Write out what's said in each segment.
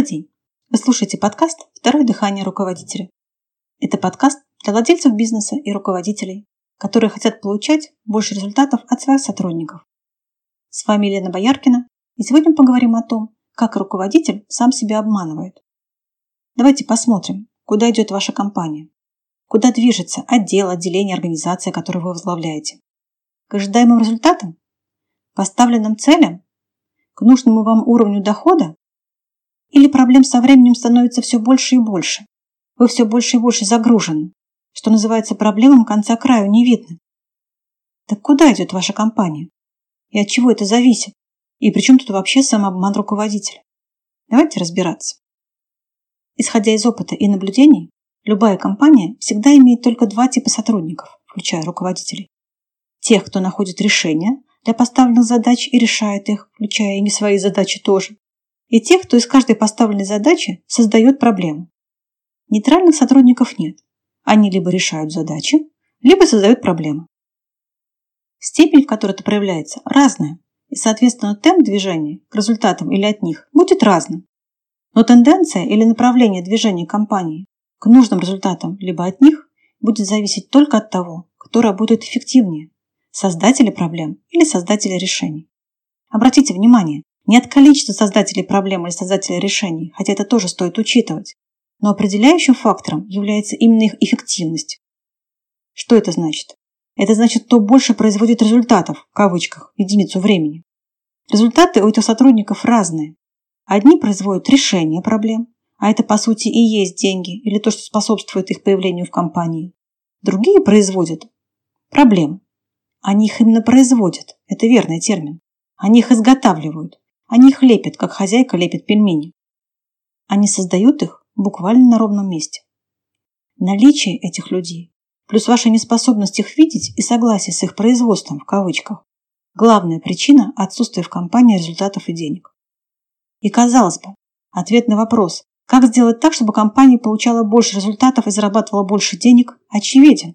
Добрый день! Вы слушаете подкаст «Второе дыхание руководителя». Это подкаст для владельцев бизнеса и руководителей, которые хотят получать больше результатов от своих сотрудников. С вами Елена Бояркина, и сегодня поговорим о том, как руководитель сам себя обманывает. Давайте посмотрим, куда идет ваша компания, куда движется отдел, отделение, организация, которую вы возглавляете. К ожидаемым результатам? Поставленным целям? К нужному вам уровню дохода? Или проблем со временем становится все больше и больше? Вы все больше и больше загружены. Что называется, проблемам конца краю не видно. Так куда идет ваша компания? И от чего это зависит? И при чем тут вообще самообман руководителя? Давайте разбираться. Исходя из опыта и наблюдений, любая компания всегда имеет только два типа сотрудников, включая руководителей. Тех, кто находит решения для поставленных задач и решает их, включая и не свои задачи тоже и тех, кто из каждой поставленной задачи создает проблему. Нейтральных сотрудников нет. Они либо решают задачи, либо создают проблемы. Степень, в которой это проявляется, разная, и, соответственно, темп движения к результатам или от них будет разным. Но тенденция или направление движения компании к нужным результатам либо от них будет зависеть только от того, кто работает эффективнее – создатели проблем или создатели решений. Обратите внимание, не от количества создателей проблем или создателей решений, хотя это тоже стоит учитывать, но определяющим фактором является именно их эффективность. Что это значит? Это значит, кто больше производит результатов, в кавычках, единицу времени. Результаты у этих сотрудников разные. Одни производят решение проблем, а это по сути и есть деньги или то, что способствует их появлению в компании. Другие производят проблемы. Они их именно производят, это верный термин. Они их изготавливают, они их лепят, как хозяйка лепит пельмени. Они создают их буквально на ровном месте. Наличие этих людей, плюс ваша неспособность их видеть и согласие с их производством в кавычках, главная причина отсутствия в компании результатов и денег. И казалось бы, ответ на вопрос, как сделать так, чтобы компания получала больше результатов и зарабатывала больше денег, очевиден.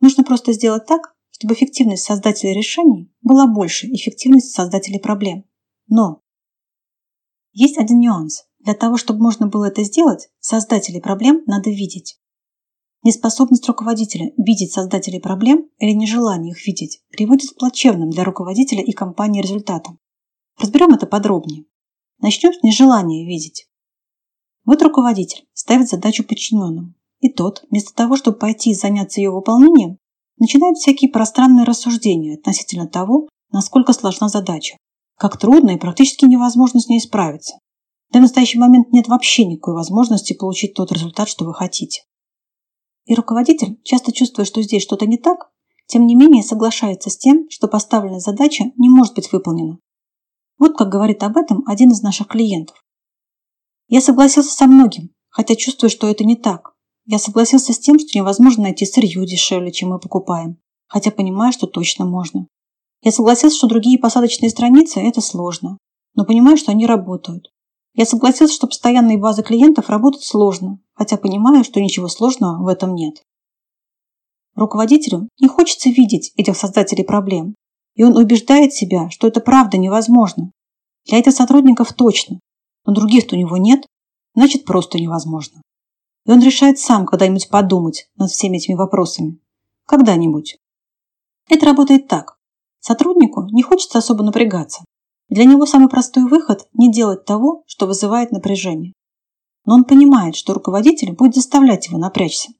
Нужно просто сделать так, чтобы эффективность создателя решений была больше эффективности создателей проблем. Но есть один нюанс. Для того, чтобы можно было это сделать, создателей проблем надо видеть. Неспособность руководителя видеть создателей проблем или нежелание их видеть приводит к плачевным для руководителя и компании результатам. Разберем это подробнее. Начнем с нежелания видеть. Вот руководитель ставит задачу подчиненному, и тот, вместо того, чтобы пойти и заняться ее выполнением, начинает всякие пространные рассуждения относительно того, насколько сложна задача, как трудно и практически невозможно с ней справиться. Да настоящий момент нет вообще никакой возможности получить тот результат, что вы хотите. И руководитель, часто чувствуя, что здесь что-то не так, тем не менее соглашается с тем, что поставленная задача не может быть выполнена. Вот как говорит об этом один из наших клиентов. Я согласился со многим, хотя чувствую, что это не так. Я согласился с тем, что невозможно найти сырье дешевле, чем мы покупаем, хотя понимаю, что точно можно. Я согласился, что другие посадочные страницы – это сложно, но понимаю, что они работают. Я согласился, что постоянные базы клиентов работают сложно, хотя понимаю, что ничего сложного в этом нет. Руководителю не хочется видеть этих создателей проблем, и он убеждает себя, что это правда невозможно. Для этих сотрудников точно, но других-то у него нет, значит просто невозможно. И он решает сам когда-нибудь подумать над всеми этими вопросами. Когда-нибудь. Это работает так. Сотруднику не хочется особо напрягаться. Для него самый простой выход – не делать того, что вызывает напряжение. Но он понимает, что руководитель будет заставлять его напрячься.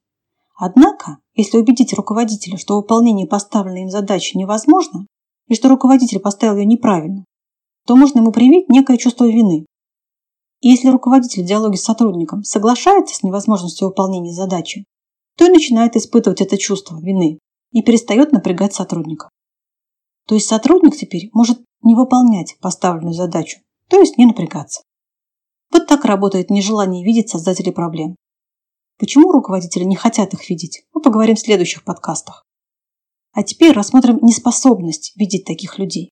Однако, если убедить руководителя, что выполнение поставленной им задачи невозможно, и что руководитель поставил ее неправильно, то можно ему привить некое чувство вины. И если руководитель в диалоге с сотрудником соглашается с невозможностью выполнения задачи, то и начинает испытывать это чувство вины и перестает напрягать сотрудника. То есть сотрудник теперь может не выполнять поставленную задачу, то есть не напрягаться. Вот так работает нежелание видеть создателей проблем. Почему руководители не хотят их видеть, мы поговорим в следующих подкастах. А теперь рассмотрим неспособность видеть таких людей.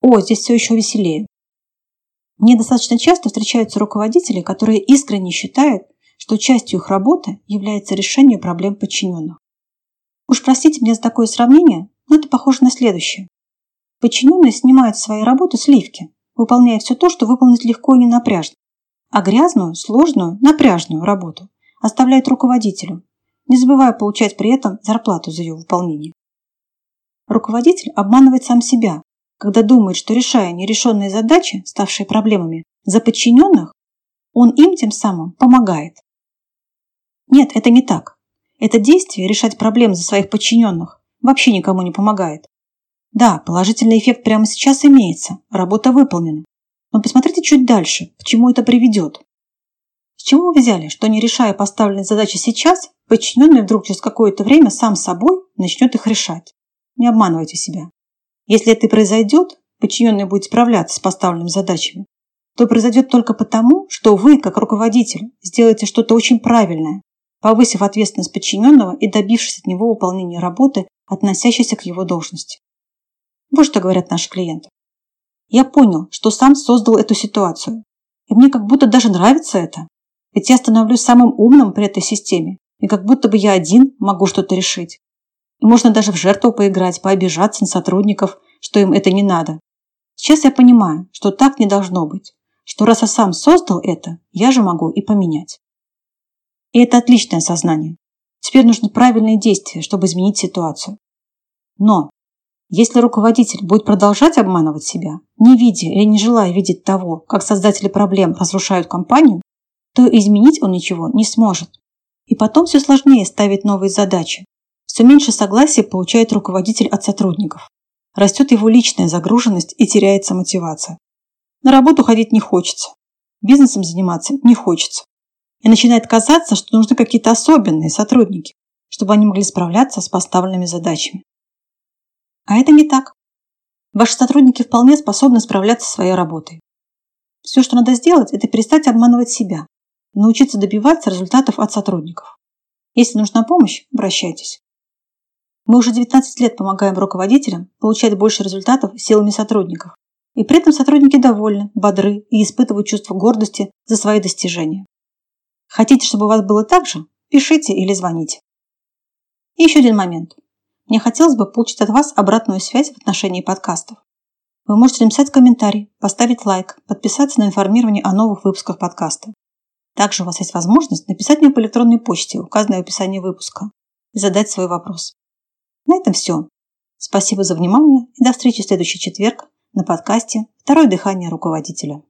О, здесь все еще веселее. Мне достаточно часто встречаются руководители, которые искренне считают, что частью их работы является решение проблем подчиненных. Уж простите меня за такое сравнение, но это похоже на следующее. Подчиненные снимают с своей работы сливки, выполняя все то, что выполнить легко и не напряжно. а грязную, сложную, напряжную работу оставляет руководителю, не забывая получать при этом зарплату за ее выполнение. Руководитель обманывает сам себя, когда думает, что решая нерешенные задачи, ставшие проблемами, за подчиненных, он им тем самым помогает. Нет, это не так. Это действие решать проблемы за своих подчиненных вообще никому не помогает. Да, положительный эффект прямо сейчас имеется, работа выполнена. Но посмотрите чуть дальше, к чему это приведет. С чего вы взяли, что не решая поставленные задачи сейчас, подчиненный вдруг через какое-то время сам собой начнет их решать? Не обманывайте себя. Если это и произойдет, подчиненный будет справляться с поставленными задачами, то произойдет только потому, что вы, как руководитель, сделаете что-то очень правильное, повысив ответственность подчиненного и добившись от него выполнения работы, относящейся к его должности. Вот что говорят наши клиенты. Я понял, что сам создал эту ситуацию. И мне как будто даже нравится это. Ведь я становлюсь самым умным при этой системе. И как будто бы я один могу что-то решить. И можно даже в жертву поиграть, пообижаться на сотрудников, что им это не надо. Сейчас я понимаю, что так не должно быть. Что раз я сам создал это, я же могу и поменять. И это отличное сознание. Теперь нужны правильные действия, чтобы изменить ситуацию. Но если руководитель будет продолжать обманывать себя, не видя или не желая видеть того, как создатели проблем разрушают компанию, то изменить он ничего не сможет. И потом все сложнее ставить новые задачи. Все меньше согласия получает руководитель от сотрудников. Растет его личная загруженность и теряется мотивация. На работу ходить не хочется. Бизнесом заниматься не хочется. И начинает казаться, что нужны какие-то особенные сотрудники, чтобы они могли справляться с поставленными задачами. А это не так. Ваши сотрудники вполне способны справляться со своей работой. Все, что надо сделать, это перестать обманывать себя научиться добиваться результатов от сотрудников. Если нужна помощь, обращайтесь. Мы уже 19 лет помогаем руководителям получать больше результатов силами сотрудников. И при этом сотрудники довольны, бодры и испытывают чувство гордости за свои достижения. Хотите, чтобы у вас было так же? Пишите или звоните. И еще один момент. Мне хотелось бы получить от вас обратную связь в отношении подкастов. Вы можете написать комментарий, поставить лайк, подписаться на информирование о новых выпусках подкаста. Также у вас есть возможность написать мне по электронной почте, указанной в описании выпуска, и задать свой вопрос. На этом все. Спасибо за внимание и до встречи в следующий четверг на подкасте «Второе дыхание руководителя».